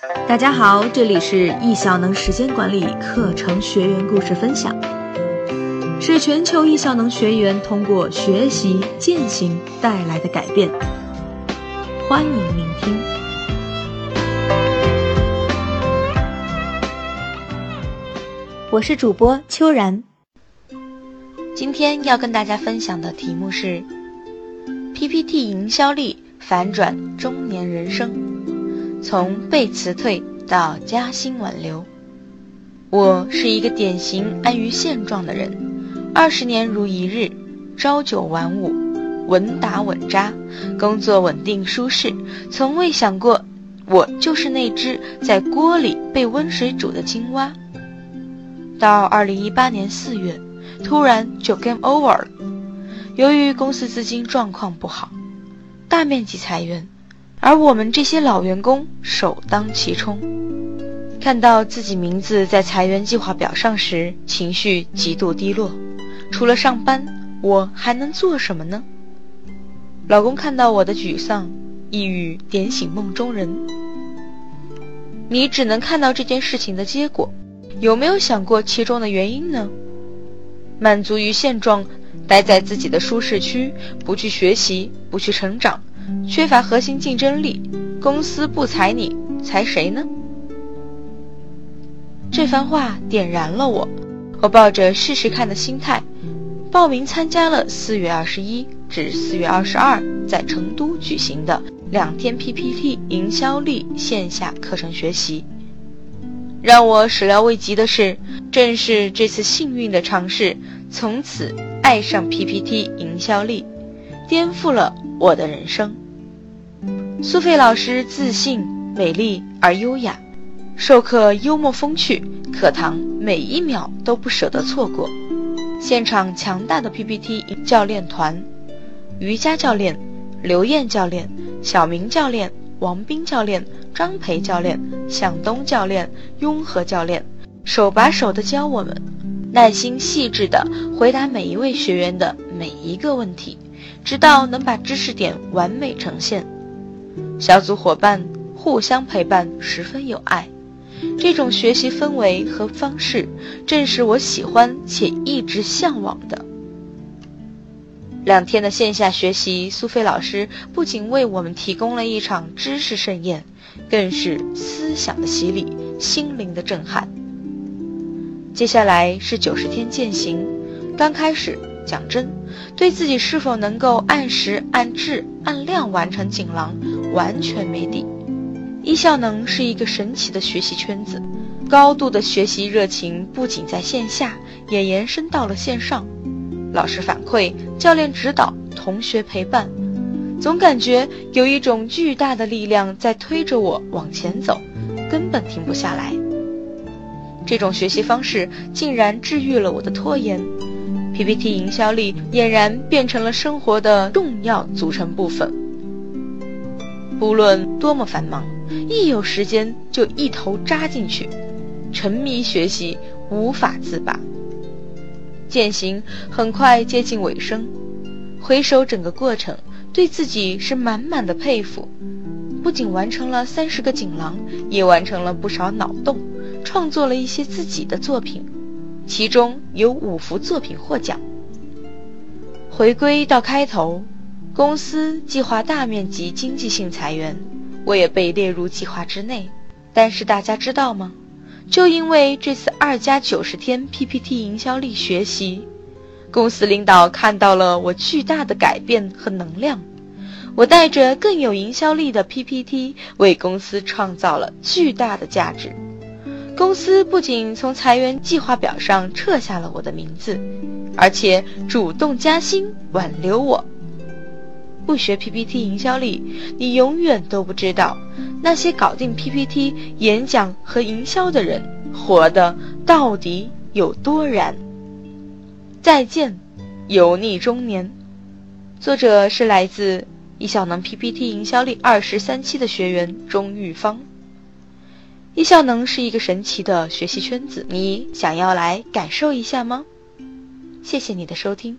大家好，这里是易效能时间管理课程学员故事分享，是全球易效能学员通过学习践行带来的改变。欢迎聆听。我是主播秋然，今天要跟大家分享的题目是 PPT 营销力反转中年人生。从被辞退到加薪挽留，我是一个典型安于现状的人。二十年如一日，朝九晚五，稳打稳扎，工作稳定舒适，从未想过我就是那只在锅里被温水煮的青蛙。到二零一八年四月，突然就 game over 了。由于公司资金状况不好，大面积裁员。而我们这些老员工首当其冲，看到自己名字在裁员计划表上时，情绪极度低落。除了上班，我还能做什么呢？老公看到我的沮丧，一语点醒梦中人：你只能看到这件事情的结果，有没有想过其中的原因呢？满足于现状，待在自己的舒适区，不去学习，不去成长。缺乏核心竞争力，公司不裁你，裁谁呢？这番话点燃了我，我抱着试试看的心态，报名参加了四月二十一至四月二十二在成都举行的两天 PPT 营销力线下课程学习。让我始料未及的是，正是这次幸运的尝试，从此爱上 PPT 营销力，颠覆了。我的人生，苏菲老师自信、美丽而优雅，授课幽默风趣，课堂每一秒都不舍得错过。现场强大的 PPT 教练团，瑜伽教练刘艳教练、小明教练、王斌教练、张培教练、向东教练、雍和教练，手把手的教我们，耐心细致的回答每一位学员的每一个问题。直到能把知识点完美呈现，小组伙伴互相陪伴，十分有爱。这种学习氛围和方式，正是我喜欢且一直向往的。两天的线下学习，苏菲老师不仅为我们提供了一场知识盛宴，更是思想的洗礼，心灵的震撼。接下来是九十天践行，刚开始。讲真，对自己是否能够按时、按质、按量完成锦囊，完全没底。一效能是一个神奇的学习圈子，高度的学习热情不仅在线下，也延伸到了线上。老师反馈、教练指导、同学陪伴，总感觉有一种巨大的力量在推着我往前走，根本停不下来。这种学习方式竟然治愈了我的拖延。PPT 营销力俨然变成了生活的重要组成部分。不论多么繁忙，一有时间就一头扎进去，沉迷学习，无法自拔。践行很快接近尾声，回首整个过程，对自己是满满的佩服。不仅完成了三十个锦囊，也完成了不少脑洞，创作了一些自己的作品。其中有五幅作品获奖。回归到开头，公司计划大面积经济性裁员，我也被列入计划之内。但是大家知道吗？就因为这次二加九十天 PPT 营销力学习，公司领导看到了我巨大的改变和能量。我带着更有营销力的 PPT，为公司创造了巨大的价值。公司不仅从裁员计划表上撤下了我的名字，而且主动加薪挽留我。不学 PPT 营销力，你永远都不知道那些搞定 PPT 演讲和营销的人活的到底有多燃。再见，油腻中年。作者是来自易小能 PPT 营销力二十三期的学员钟玉芳。易效能是一个神奇的学习圈子，你想要来感受一下吗？谢谢你的收听。